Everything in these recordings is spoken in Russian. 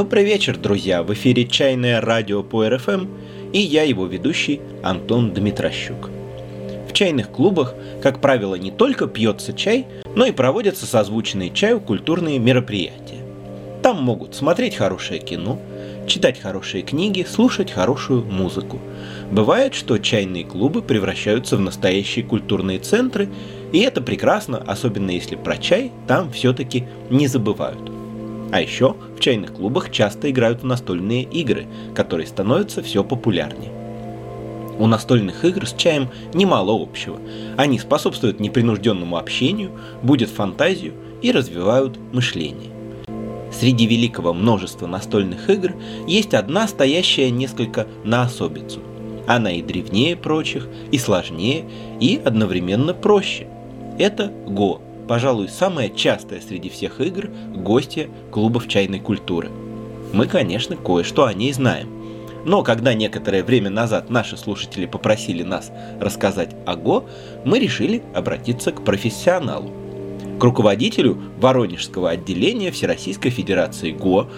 Добрый вечер, друзья! В эфире «Чайное радио» по РФМ и я, его ведущий Антон Дмитрощук. В чайных клубах, как правило, не только пьется чай, но и проводятся созвучные чаю культурные мероприятия. Там могут смотреть хорошее кино, читать хорошие книги, слушать хорошую музыку. Бывает, что чайные клубы превращаются в настоящие культурные центры, и это прекрасно, особенно если про чай там все-таки не забывают. А еще в чайных клубах часто играют настольные игры, которые становятся все популярнее. У настольных игр с чаем немало общего. Они способствуют непринужденному общению, будут фантазию и развивают мышление. Среди великого множества настольных игр есть одна, стоящая несколько на особицу. Она и древнее прочих, и сложнее, и одновременно проще. Это Го, пожалуй, самая частая среди всех игр гостья клубов чайной культуры. Мы, конечно, кое-что о ней знаем. Но когда некоторое время назад наши слушатели попросили нас рассказать о Го, мы решили обратиться к профессионалу. К руководителю Воронежского отделения Всероссийской Федерации ГО,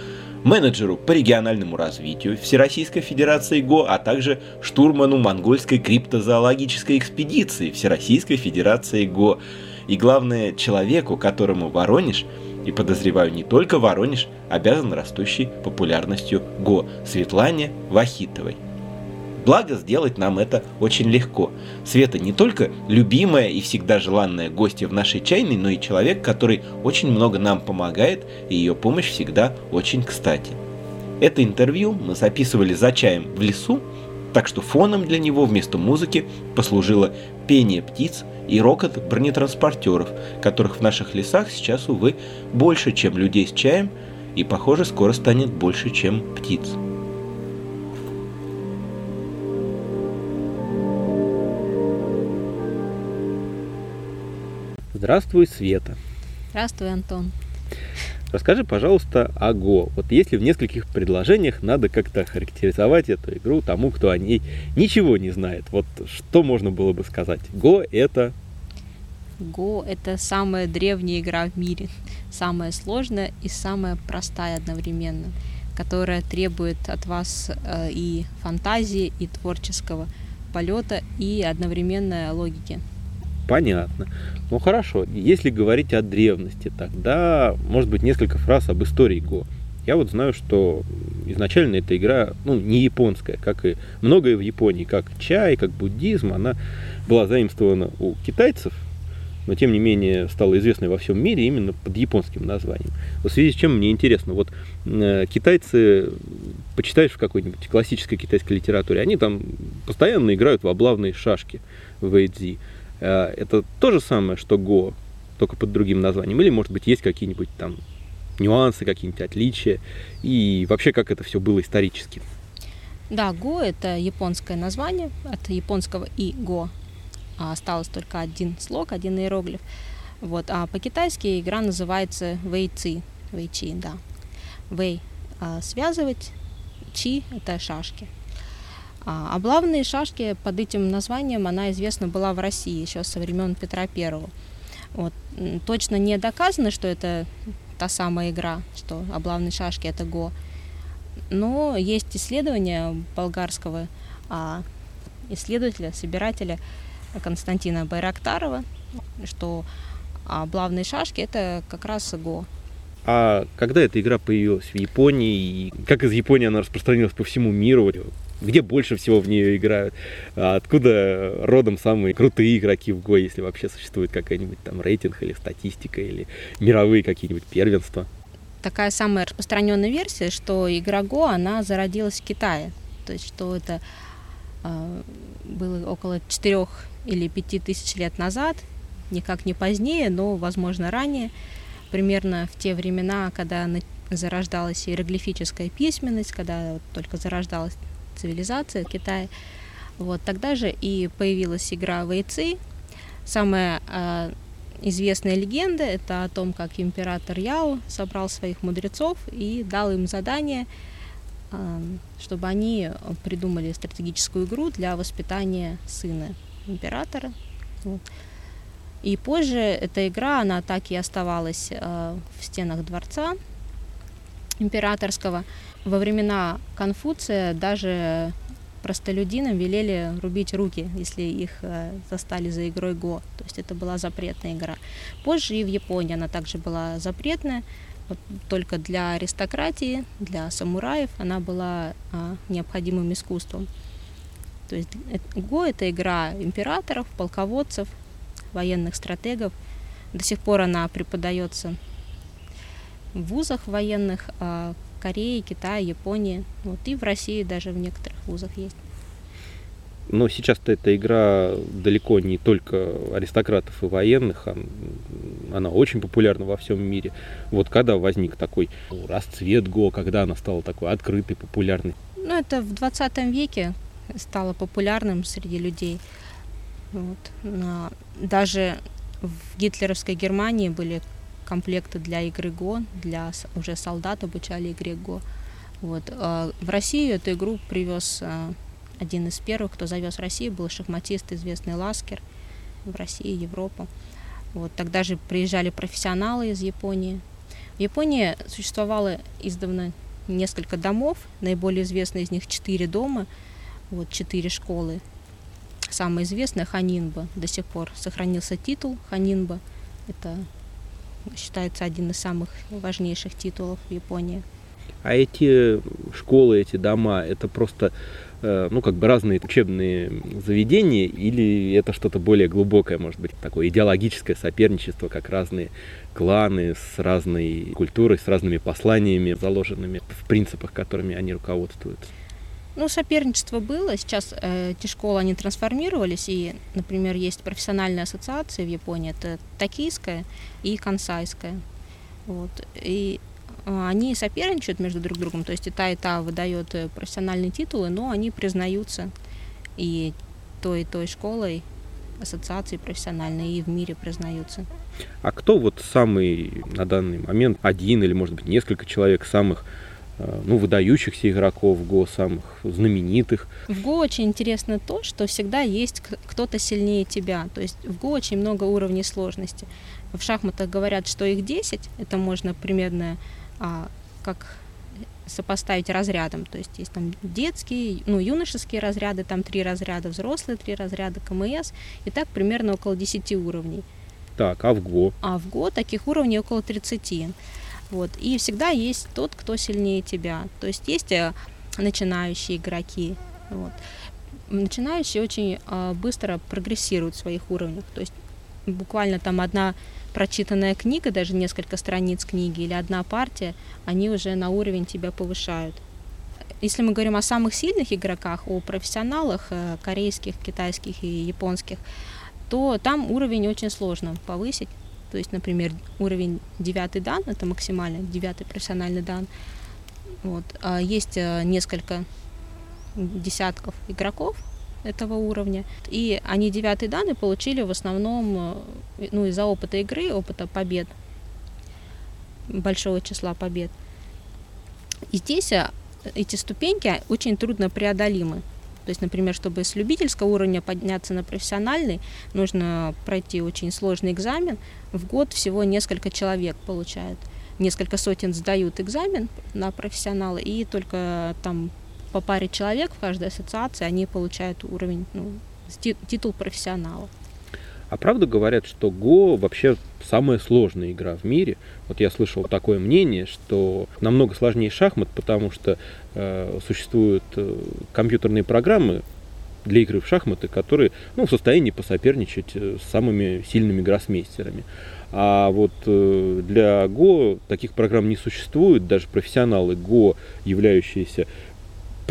менеджеру по региональному развитию Всероссийской Федерации ГО, а также штурману монгольской криптозоологической экспедиции Всероссийской Федерации ГО, и главное, человеку, которому Воронеж, и подозреваю не только Воронеж, обязан растущей популярностью Го Светлане Вахитовой. Благо, сделать нам это очень легко. Света не только любимая и всегда желанная гостья в нашей чайной, но и человек, который очень много нам помогает, и ее помощь всегда очень кстати. Это интервью мы записывали за чаем в лесу, так что фоном для него вместо музыки послужило пение птиц и рокот бронетранспортеров, которых в наших лесах сейчас, увы, больше, чем людей с чаем, и, похоже, скоро станет больше, чем птиц. Здравствуй, Света. Здравствуй, Антон. Расскажи, пожалуйста, о Го. Вот если в нескольких предложениях надо как-то характеризовать эту игру тому, кто о ней ничего не знает, вот что можно было бы сказать? Го это... Го это самая древняя игра в мире, самая сложная и самая простая одновременно, которая требует от вас э, и фантазии, и творческого полета, и одновременно логики. Понятно. Ну хорошо, если говорить о древности, тогда, может быть, несколько фраз об истории Го. Я вот знаю, что изначально эта игра, ну, не японская, как и многое в Японии, как чай, как буддизм, она была заимствована у китайцев, но тем не менее стала известной во всем мире именно под японским названием. В связи с чем мне интересно, вот э, китайцы, почитаешь в какой-нибудь классической китайской литературе, они там постоянно играют в облавные шашки в Эйдзи. Э, это то же самое, что Go, только под другим названием? Или, может быть, есть какие-нибудь там нюансы, какие-нибудь отличия? И вообще, как это все было исторически? Да, Go – это японское название, от японского и Go. А осталось только один слог, один иероглиф. Вот. А по-китайски игра называется Вейци. Вейчи, да. Вей а, – связывать, чи – это шашки. А облавные шашки под этим названием она известна была в России еще со времен Петра Первого. Вот. Точно не доказано, что это та самая игра, что облавные шашки это Го. Но есть исследования болгарского а, исследователя, собирателя Константина Байрактарова, что облавные шашки это как раз Го. А когда эта игра появилась в Японии, и как из Японии она распространилась по всему миру? Где больше всего в нее играют, а откуда родом самые крутые игроки в Го, если вообще существует какая-нибудь там рейтинг или статистика, или мировые какие-нибудь первенства. Такая самая распространенная версия, что игра Го, она зародилась в Китае. То есть, что это э, было около 4 или 5 тысяч лет назад, никак не позднее, но, возможно, ранее, примерно в те времена, когда зарождалась иероглифическая письменность, когда только зарождалась цивилизация Китая. Вот тогда же и появилась игра Вейци. Самая э, известная легенда это о том, как император Яо собрал своих мудрецов и дал им задание, э, чтобы они придумали стратегическую игру для воспитания сына императора. Вот. И позже эта игра, она так и оставалась э, в стенах дворца. императорского. Во времена Конфуция даже простолюдинам велели рубить руки, если их э, застали за игрой Го. То есть это была запретная игра. Позже и в Японии она также была запретная, только для аристократии, для самураев она была а, необходимым искусством. То есть Го это игра императоров, полководцев, военных стратегов. До сих пор она преподается в вузах военных а, Корее, Китае, Японии. Вот и в России даже в некоторых вузах есть. Но сейчас-то эта игра далеко не только аристократов и военных, она очень популярна во всем мире. Вот когда возник такой расцвет Го, когда она стала такой открытой, популярной? Ну, это в 20 веке стало популярным среди людей. Вот. Даже в гитлеровской Германии были комплекты для игры Го, для уже солдат обучали игре Го. Вот. А в Россию эту игру привез а, один из первых, кто завез в Россию, был шахматист, известный Ласкер в России, Европу. Вот. Тогда же приезжали профессионалы из Японии. В Японии существовало издавна несколько домов, наиболее известные из них четыре дома, вот четыре школы. Самая известная Ханинба, до сих пор сохранился титул Ханинба. Это считается один из самых важнейших титулов в Японии. А эти школы, эти дома, это просто э, ну, как бы разные учебные заведения, или это что-то более глубокое, может быть, такое идеологическое соперничество, как разные кланы с разной культурой, с разными посланиями, заложенными в принципах, которыми они руководствуются? Ну, соперничество было. Сейчас эти школы, они трансформировались. И, например, есть профессиональные ассоциации в Японии. Это токийская и кансайская. Вот. И э, они соперничают между друг другом. То есть и та, и та выдает э, профессиональные титулы, но они признаются и той, и той школой, ассоциации профессиональные, и в мире признаются. А кто вот самый на данный момент, один или, может быть, несколько человек самых ну, выдающихся игроков Го, самых знаменитых. В Го очень интересно то, что всегда есть кто-то сильнее тебя. То есть в Го очень много уровней сложности. В шахматах говорят, что их 10, это можно примерно а, как сопоставить разрядом. То есть есть там детские, ну, юношеские разряды, там три разряда, взрослые три разряда, КМС, и так примерно около 10 уровней. Так, а в ГО? А в ГО таких уровней около 30. Вот. И всегда есть тот, кто сильнее тебя. То есть есть э, начинающие игроки. Вот. Начинающие очень э, быстро прогрессируют в своих уровнях. То есть буквально там одна прочитанная книга, даже несколько страниц книги или одна партия, они уже на уровень тебя повышают. Если мы говорим о самых сильных игроках, о профессионалах э, корейских, китайских и японских, то там уровень очень сложно повысить. То есть, например, уровень девятый дан, это максимальный, девятый профессиональный дан. Вот. А есть э, несколько десятков игроков этого уровня. И они девятый даны получили в основном э, ну, из-за опыта игры, опыта побед, большого числа побед. И здесь э, эти ступеньки очень трудно преодолимы. То есть, например, чтобы с любительского уровня подняться на профессиональный, нужно пройти очень сложный экзамен. В год всего несколько человек получают. Несколько сотен сдают экзамен на профессионала, и только там по паре человек в каждой ассоциации они получают уровень, ну, титул профессионала. А правда говорят, что Го вообще самая сложная игра в мире? Вот я слышал такое мнение, что намного сложнее шахмат, потому что э, существуют э, компьютерные программы для игры в шахматы, которые ну, в состоянии посоперничать э, с самыми сильными гроссмейстерами. А вот э, для Го таких программ не существует. Даже профессионалы Го, являющиеся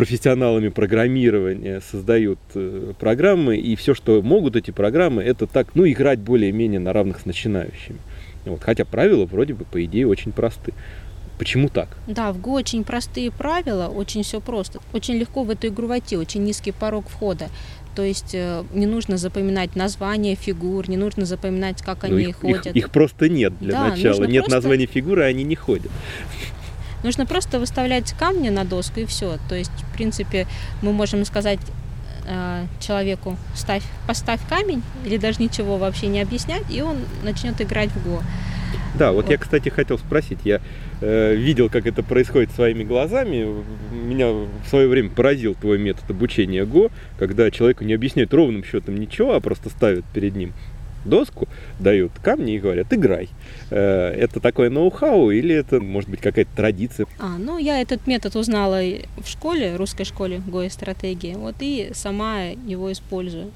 профессионалами программирования создают э, программы, и все, что могут эти программы, это так, ну, играть более-менее на равных с начинающими. Вот, хотя правила вроде бы, по идее, очень просты. Почему так? Да, в Go очень простые правила, очень все просто. Очень легко в эту игру войти, очень низкий порог входа. То есть э, не нужно запоминать названия фигур, не нужно запоминать, как ну, они их, ходят. Их, их просто нет для да, начала. Нет просто... названия фигуры, они не ходят. Нужно просто выставлять камни на доску и все. То есть, в принципе, мы можем сказать э, человеку, ставь, поставь камень, или даже ничего вообще не объяснять, и он начнет играть в го. Да, вот, вот. я, кстати, хотел спросить. Я э, видел, как это происходит своими глазами. Меня в свое время поразил твой метод обучения Го, когда человеку не объясняют ровным счетом ничего, а просто ставят перед ним доску, дают камни и говорят, играй. Э, это такое ноу-хау или это, может быть, какая-то традиция? А, ну, я этот метод узнала в школе, русской школе Гоя стратегии, вот и сама его использую.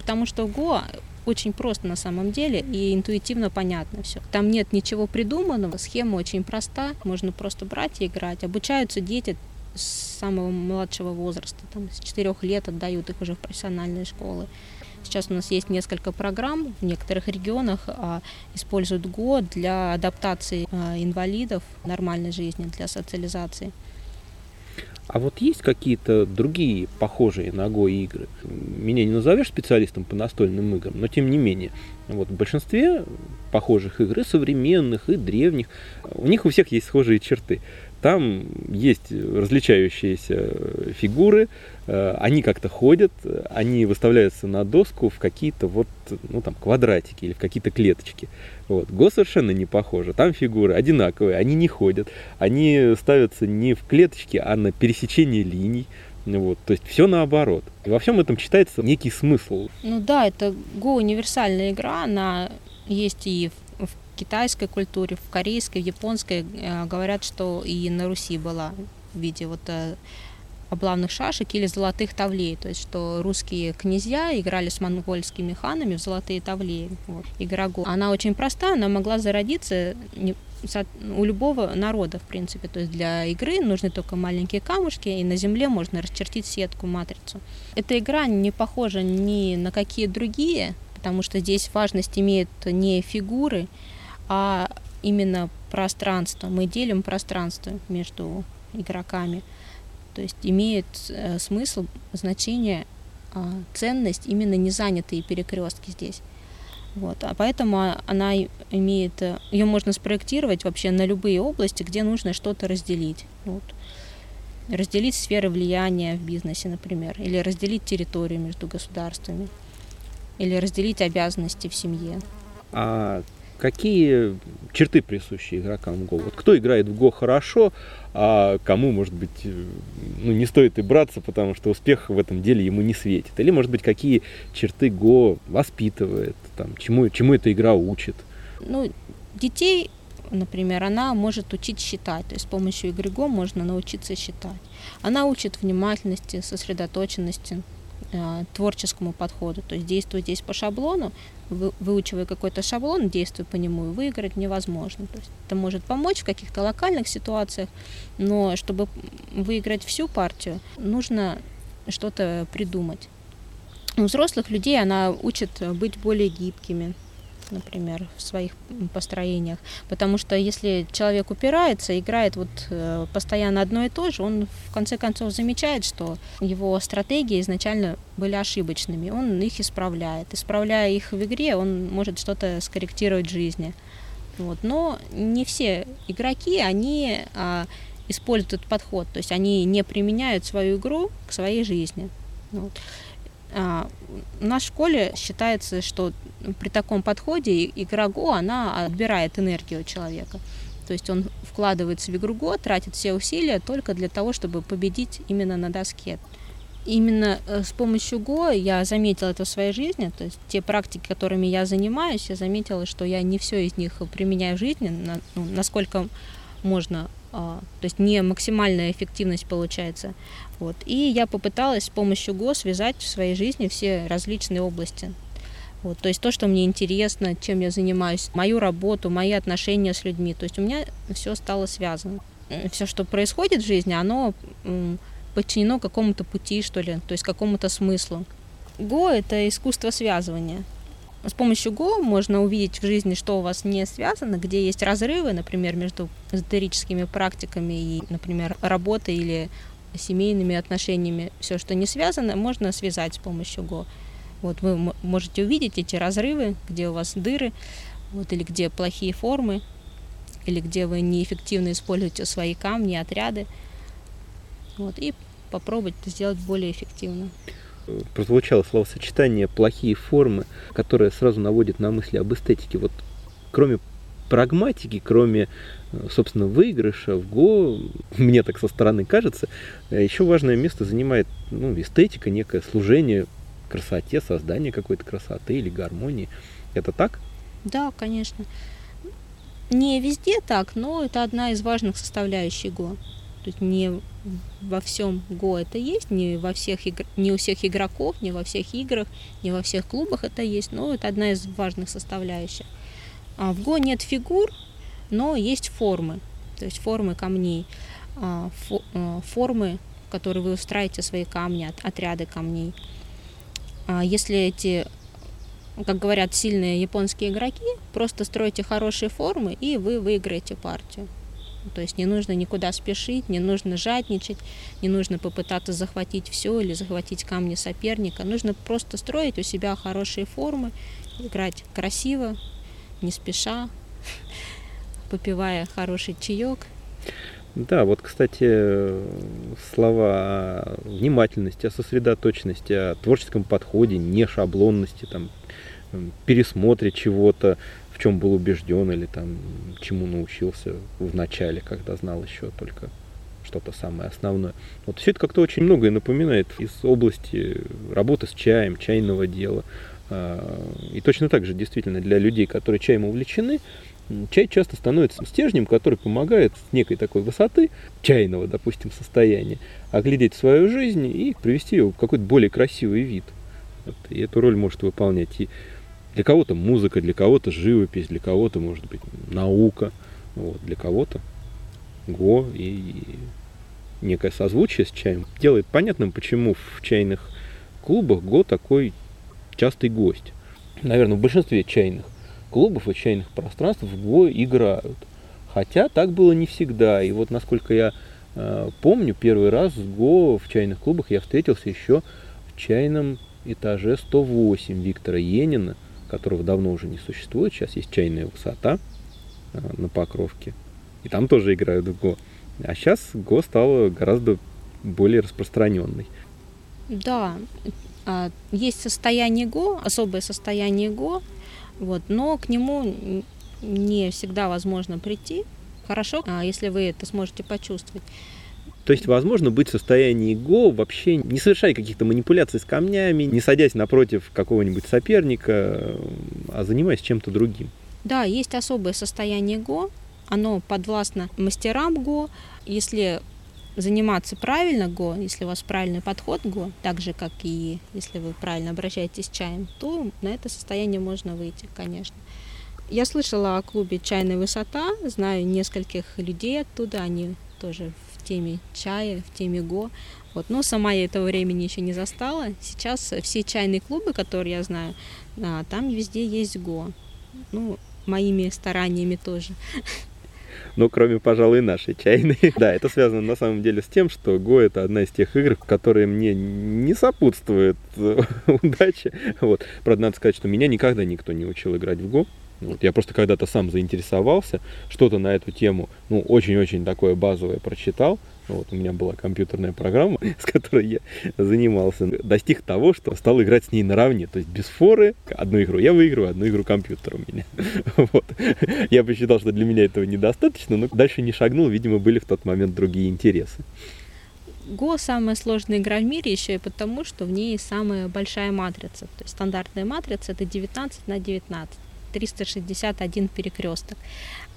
Потому что в Го очень просто на самом деле и интуитивно понятно все. Там нет ничего придуманного, схема очень проста, можно просто брать и играть. Обучаются дети с самого младшего возраста, там, с четырех лет отдают их уже в профессиональные школы. Сейчас у нас есть несколько программ в некоторых регионах, а, используют ГО для адаптации а, инвалидов нормальной жизни, для социализации. А вот есть какие-то другие похожие на Го игры? Меня не назовешь специалистом по настольным играм, но тем не менее. Вот в большинстве похожих игр, и современных, и древних, у них у всех есть схожие черты. Там есть различающиеся фигуры, э, они как-то ходят, они выставляются на доску в какие-то вот, ну там, квадратики или в какие-то клеточки. Вот. Го совершенно не похоже. Там фигуры одинаковые, они не ходят, они ставятся не в клеточки, а на пересечении линий. Вот, то есть все наоборот. И во всем этом читается некий смысл. Ну да, это Go универсальная игра, она есть и в китайской культуре, в корейской, в японской э, говорят, что и на Руси была в виде вот э, облавных шашек или золотых тавлей, то есть что русские князья играли с монгольскими ханами в золотые тавлеи. Вот, игра Го. Она очень простая, она могла зародиться у любого народа, в принципе. То есть для игры нужны только маленькие камушки, и на земле можно расчертить сетку, матрицу. Эта игра не похожа ни на какие другие, потому что здесь важность имеет не фигуры, а именно пространство. Мы делим пространство между игроками. То есть имеет э, смысл, значение, э, ценность именно не занятые перекрестки здесь. Вот. А поэтому она имеет, э, ее можно спроектировать вообще на любые области, где нужно что-то разделить. Вот. Разделить сферы влияния в бизнесе, например, или разделить территорию между государствами, или разделить обязанности в семье. А какие черты присущи игрокам в Го? Вот кто играет в Го хорошо, а кому, может быть, э, ну, не стоит и браться, потому что успех в этом деле ему не светит? Или, может быть, какие черты Го воспитывает, там, чему, чему эта игра учит? Ну, детей, например, она может учить считать, то есть с помощью игры Го можно научиться считать. Она учит внимательности, сосредоточенности, творческому подходу, то есть действуя здесь по шаблону, вы, выучивая какой-то шаблон, действуя по нему, выиграть невозможно. То есть это может помочь в каких-то локальных ситуациях, но чтобы выиграть всю партию, нужно что-то придумать. У взрослых людей она учит быть более гибкими, например, в своих построениях. Потому что если человек упирается, играет вот э, постоянно одно и то же, он в конце концов замечает, что его стратегии изначально были ошибочными. Он их исправляет. Исправляя их в игре, он может что-то скорректировать в жизни. Вот. Но не все игроки, они а, используют этот подход. То есть они не применяют свою игру к своей жизни. Вот. А, в нашей школе считается, что при таком подходе игра Го, она отбирает энергию человека. То есть он вкладывается в игру Го, тратит все усилия только для того, чтобы победить именно на доске. Именно э, с помощью Го я заметила это в своей жизни, то есть те практики, которыми я занимаюсь, я заметила, что я не все из них применяю в жизни, ну, насколько можно а, то есть не максимальная эффективность получается. Вот. И я попыталась с помощью ГО связать в своей жизни все различные области. Вот, то есть то, что мне интересно, чем я занимаюсь, мою работу, мои отношения с людьми. То есть у меня все стало связано. Все, что происходит в жизни, оно подчинено какому-то пути, что ли, то есть какому-то смыслу. Го — это искусство связывания. С помощью Go можно увидеть в жизни, что у вас не связано, где есть разрывы, например, между эзотерическими практиками и, например, работой или семейными отношениями. Все, что не связано, можно связать с помощью Go. Вот вы можете увидеть эти разрывы, где у вас дыры, вот, или где плохие формы, или где вы неэффективно используете свои камни, отряды. Вот, и попробовать это сделать более эффективно прозвучало словосочетание «плохие формы», которое сразу наводит на мысли об эстетике. Вот кроме прагматики, кроме, собственно, выигрыша в Го, мне так со стороны кажется, еще важное место занимает ну, эстетика, некое служение красоте, создание какой-то красоты или гармонии. Это так? Да, конечно. Не везде так, но это одна из важных составляющих Го. То есть не во всем Го это есть, не, во всех игр... не у всех игроков, не во всех играх, не во всех клубах это есть, но это одна из важных составляющих. А в Го нет фигур, но есть формы, то есть формы камней, а, а, формы, которые вы устраиваете свои камни, отряды камней. А если эти как говорят сильные японские игроки, просто стройте хорошие формы, и вы выиграете партию. То есть не нужно никуда спешить, не нужно жадничать, не нужно попытаться захватить все или захватить камни соперника. Нужно просто строить у себя хорошие формы, играть красиво, не спеша, попивая хороший чаек. Да, вот, кстати, слова о внимательности, о сосредоточенности, о творческом подходе, не шаблонности, там, пересмотре чего-то, в чем был убежден или там чему научился в начале, когда знал еще только что-то самое основное. Вот все это как-то очень многое напоминает из области работы с чаем, чайного дела. А, и точно так же действительно для людей, которые чаем увлечены, чай часто становится стержнем, который помогает с некой такой высоты, чайного, допустим, состояния, оглядеть свою жизнь и привести ее в какой-то более красивый вид. Вот. И эту роль может выполнять и для кого-то музыка, для кого-то живопись, для кого-то, может быть, наука, вот, для кого-то го и некое созвучие с чаем делает понятным, почему в чайных клубах го такой частый гость. Наверное, в большинстве чайных клубов и чайных пространств в го играют. Хотя так было не всегда. И вот насколько я э, помню, первый раз с го в чайных клубах я встретился еще в чайном этаже 108 Виктора Енина – которого давно уже не существует. Сейчас есть чайная высота э, на Покровке. И там тоже играют в Го. А сейчас Го стала гораздо более распространенной. Да, а, есть состояние Го, особое состояние Го, вот, но к нему не всегда возможно прийти. Хорошо, а если вы это сможете почувствовать. То есть, возможно, быть в состоянии го, вообще не совершая каких-то манипуляций с камнями, не садясь напротив какого-нибудь соперника, а занимаясь чем-то другим. Да, есть особое состояние го, оно подвластно мастерам го. Если заниматься правильно го, если у вас правильный подход го, так же, как и если вы правильно обращаетесь с чаем, то на это состояние можно выйти, конечно. Я слышала о клубе «Чайная высота», знаю нескольких людей оттуда, они тоже теме чая, в теме го. Вот. Но сама я этого времени еще не застала. Сейчас все чайные клубы, которые я знаю, да, там везде есть го. Ну, моими стараниями тоже. Ну, кроме, пожалуй, нашей чайной. да, это связано на самом деле с тем, что Го это одна из тех игр, которые мне не сопутствует удачи. Вот. Правда, надо сказать, что меня никогда никто не учил играть в Го. Вот, я просто когда-то сам заинтересовался, что-то на эту тему, ну, очень-очень такое базовое прочитал. Вот, у меня была компьютерная программа, с которой я занимался. Достиг того, что стал играть с ней наравне. То есть без форы. Одну игру я выигрываю, одну игру компьютер у меня. Вот. Я посчитал, что для меня этого недостаточно, но дальше не шагнул. Видимо, были в тот момент другие интересы. Го самая сложная игра в мире еще и потому, что в ней самая большая матрица. То есть стандартная матрица это 19 на 19. 361 перекресток.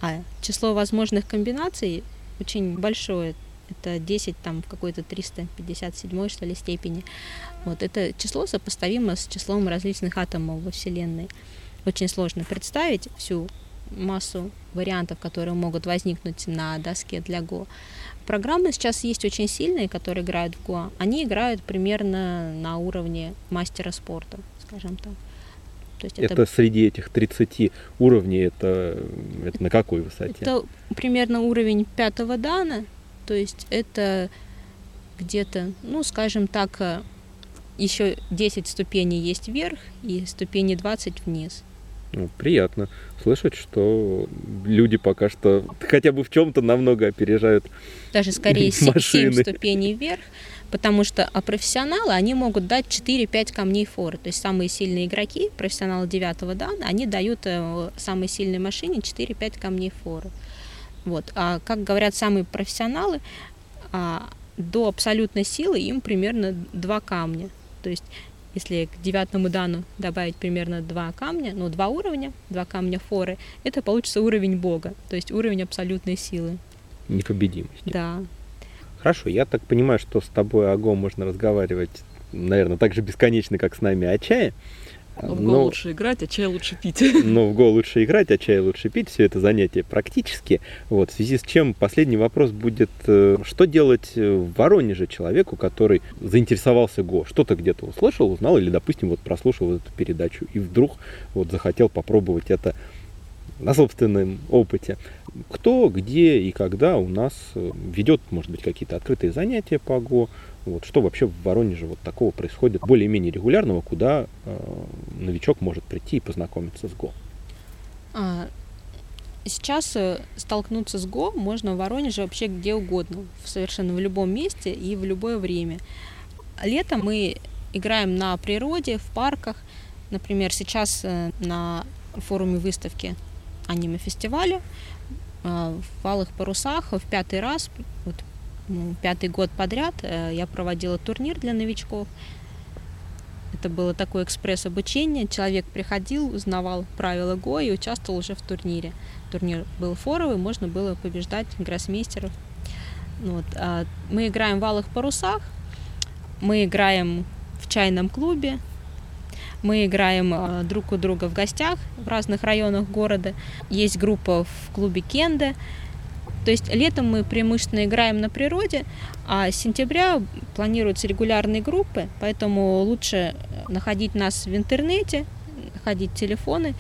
А число возможных комбинаций очень большое. Это 10 там в какой-то 357 что ли степени. Вот это число сопоставимо с числом различных атомов во Вселенной. Очень сложно представить всю массу вариантов, которые могут возникнуть на доске для Go. Программы сейчас есть очень сильные, которые играют в Go. Они играют примерно на уровне мастера спорта, скажем так. То есть это, это среди этих 30 уровней, это, это на какой высоте? Это примерно уровень пятого дана, то есть это где-то, ну, скажем так, э, еще 10 ступеней есть вверх и ступени 20 вниз. Ну, приятно слышать, что люди пока что хотя бы в чем-то намного опережают Даже скорее 7 машины. ступеней вверх, потому что а профессионалы, они могут дать 4-5 камней форы. То есть самые сильные игроки, профессионалы 9 дан, они дают э, самой сильной машине 4-5 камней форы. Вот. А как говорят самые профессионалы, а, до абсолютной силы им примерно 2 камня. То есть если к девятому дану добавить примерно два камня, ну, два уровня, два камня форы, это получится уровень бога, то есть уровень абсолютной силы. Непобедимости. Да. Хорошо, я так понимаю, что с тобой, Аго, можно разговаривать, наверное, так же бесконечно, как с нами о чае. В Го лучше играть, а чай лучше пить. Но в Го лучше играть, а чай лучше пить. Все это занятие практически. Вот, в связи с чем последний вопрос будет, э, что делать в Воронеже человеку, который заинтересовался Го? Что-то где-то услышал, узнал или, допустим, вот прослушал вот эту передачу и вдруг вот захотел попробовать это на собственном опыте. Кто, где и когда у нас э, ведет, может быть, какие-то открытые занятия по ГО, вот, что вообще в Воронеже вот такого происходит более-менее регулярного, куда э, новичок может прийти и познакомиться с ГО? А, сейчас э, столкнуться с ГО можно в Воронеже вообще где угодно, совершенно в любом месте и в любое время. Летом мы играем на природе, в парках. Например, сейчас э, на форуме выставки аниме-фестиваля в Алых парусах в пятый раз, вот пятый год подряд э, я проводила турнир для новичков. Это было такое экспресс-обучение. Человек приходил, узнавал правила ГО и участвовал уже в турнире. Турнир был форовый, можно было побеждать гроссмейстеров. Вот. А мы играем в алых парусах, мы играем в чайном клубе, мы играем э, друг у друга в гостях в разных районах города. Есть группа в клубе Кенде, то есть летом мы преимущественно играем на природе, а с сентября планируются регулярные группы, поэтому лучше находить нас в интернете, находить телефоны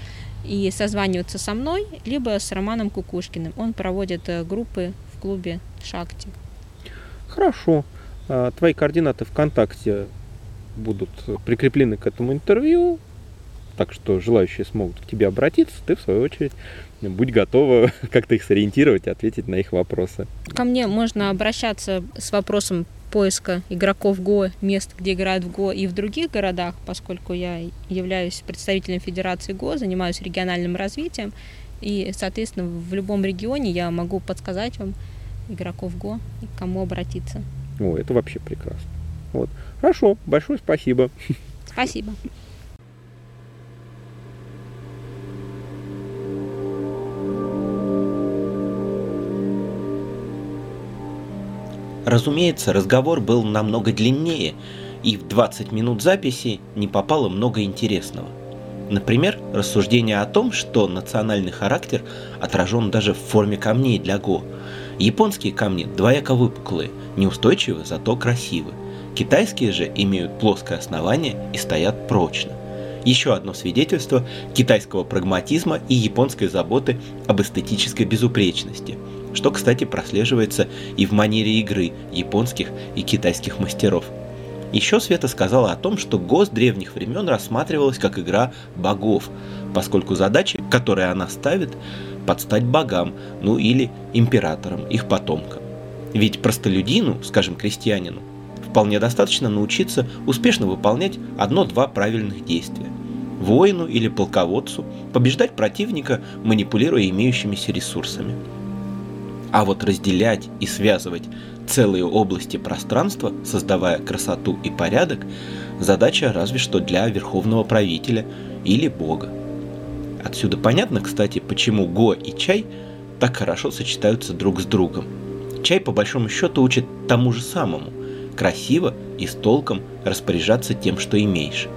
и созваниваться со мной, либо с Романом Кукушкиным. Он проводит э, группы в клубе Шакти. Хорошо. А, твои координаты ВКонтакте будут прикреплены к этому интервью, так что желающие смогут к тебе обратиться, ты в свою очередь будь готова как-то их сориентировать и ответить на их вопросы. Ко мне можно обращаться с вопросом поиска игроков ГО, мест, где играют в ГО и в других городах, поскольку я являюсь представителем Федерации ГО, занимаюсь региональным развитием, и, соответственно, в любом регионе я могу подсказать вам игроков ГО и к кому обратиться. О, это вообще прекрасно. Вот. Хорошо, большое спасибо. Спасибо. Разумеется, разговор был намного длиннее, и в 20 минут записи не попало много интересного. Например, рассуждение о том, что национальный характер отражен даже в форме камней для Го. Японские камни двояко выпуклые, неустойчивы, зато красивы. Китайские же имеют плоское основание и стоят прочно. Еще одно свидетельство китайского прагматизма и японской заботы об эстетической безупречности – что, кстати, прослеживается и в манере игры японских и китайских мастеров. Еще Света сказала о том, что ГО с древних времен рассматривалась как игра богов, поскольку задачи, которые она ставит, подстать богам, ну или императорам, их потомкам. Ведь простолюдину, скажем, крестьянину, вполне достаточно научиться успешно выполнять одно-два правильных действия. Воину или полководцу побеждать противника, манипулируя имеющимися ресурсами – а вот разделять и связывать целые области пространства, создавая красоту и порядок, задача разве что для верховного правителя или бога. Отсюда понятно, кстати, почему Го и чай так хорошо сочетаются друг с другом. Чай по большому счету учит тому же самому – красиво и с толком распоряжаться тем, что имеешь.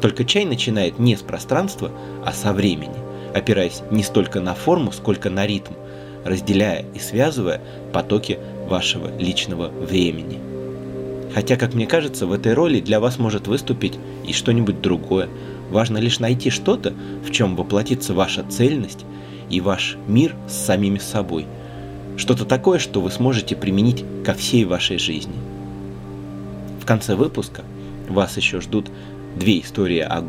Только чай начинает не с пространства, а со времени, опираясь не столько на форму, сколько на ритм – разделяя и связывая потоки вашего личного времени. Хотя, как мне кажется, в этой роли для вас может выступить и что-нибудь другое. Важно лишь найти что-то, в чем воплотится ваша цельность и ваш мир с самими собой. Что-то такое, что вы сможете применить ко всей вашей жизни. В конце выпуска вас еще ждут две истории о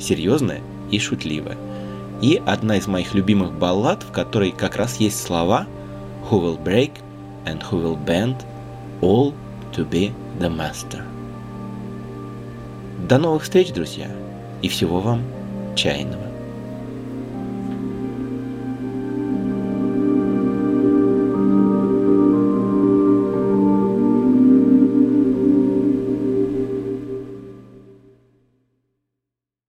серьезная и шутливая – и одна из моих любимых баллад, в которой как раз есть слова «Who will break and who will bend, all to be the master». До новых встреч, друзья, и всего вам чайного.